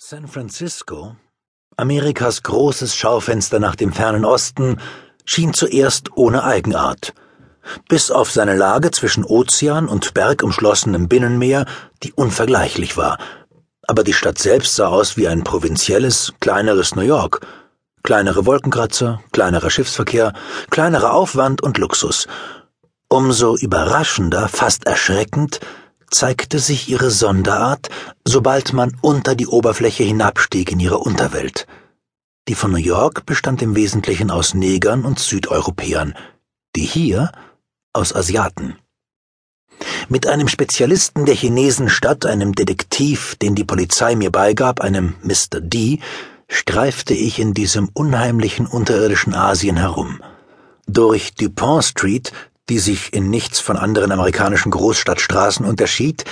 San Francisco, Amerikas großes Schaufenster nach dem fernen Osten, schien zuerst ohne Eigenart, bis auf seine Lage zwischen Ozean und bergumschlossenem Binnenmeer, die unvergleichlich war. Aber die Stadt selbst sah aus wie ein provinzielles, kleineres New York. Kleinere Wolkenkratzer, kleinerer Schiffsverkehr, kleinerer Aufwand und Luxus. Umso überraschender, fast erschreckend, zeigte sich ihre Sonderart, sobald man unter die Oberfläche hinabstieg in ihre Unterwelt. Die von New York bestand im Wesentlichen aus Negern und Südeuropäern, die hier aus Asiaten. Mit einem Spezialisten der Chinesenstadt, einem Detektiv, den die Polizei mir beigab, einem Mr. D, streifte ich in diesem unheimlichen unterirdischen Asien herum. Durch Dupont Street die sich in nichts von anderen amerikanischen Großstadtstraßen unterschied,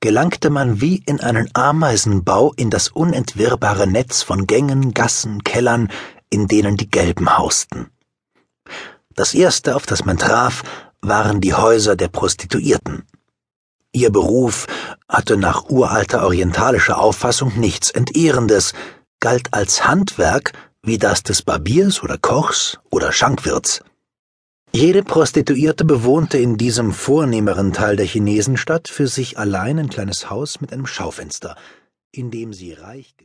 gelangte man wie in einen Ameisenbau in das unentwirrbare Netz von Gängen, Gassen, Kellern, in denen die Gelben hausten. Das erste, auf das man traf, waren die Häuser der Prostituierten. Ihr Beruf hatte nach uralter orientalischer Auffassung nichts Entehrendes, galt als Handwerk wie das des Barbiers oder Kochs oder Schankwirts. Jede Prostituierte bewohnte in diesem vornehmeren Teil der Chinesenstadt für sich allein ein kleines Haus mit einem Schaufenster, in dem sie reich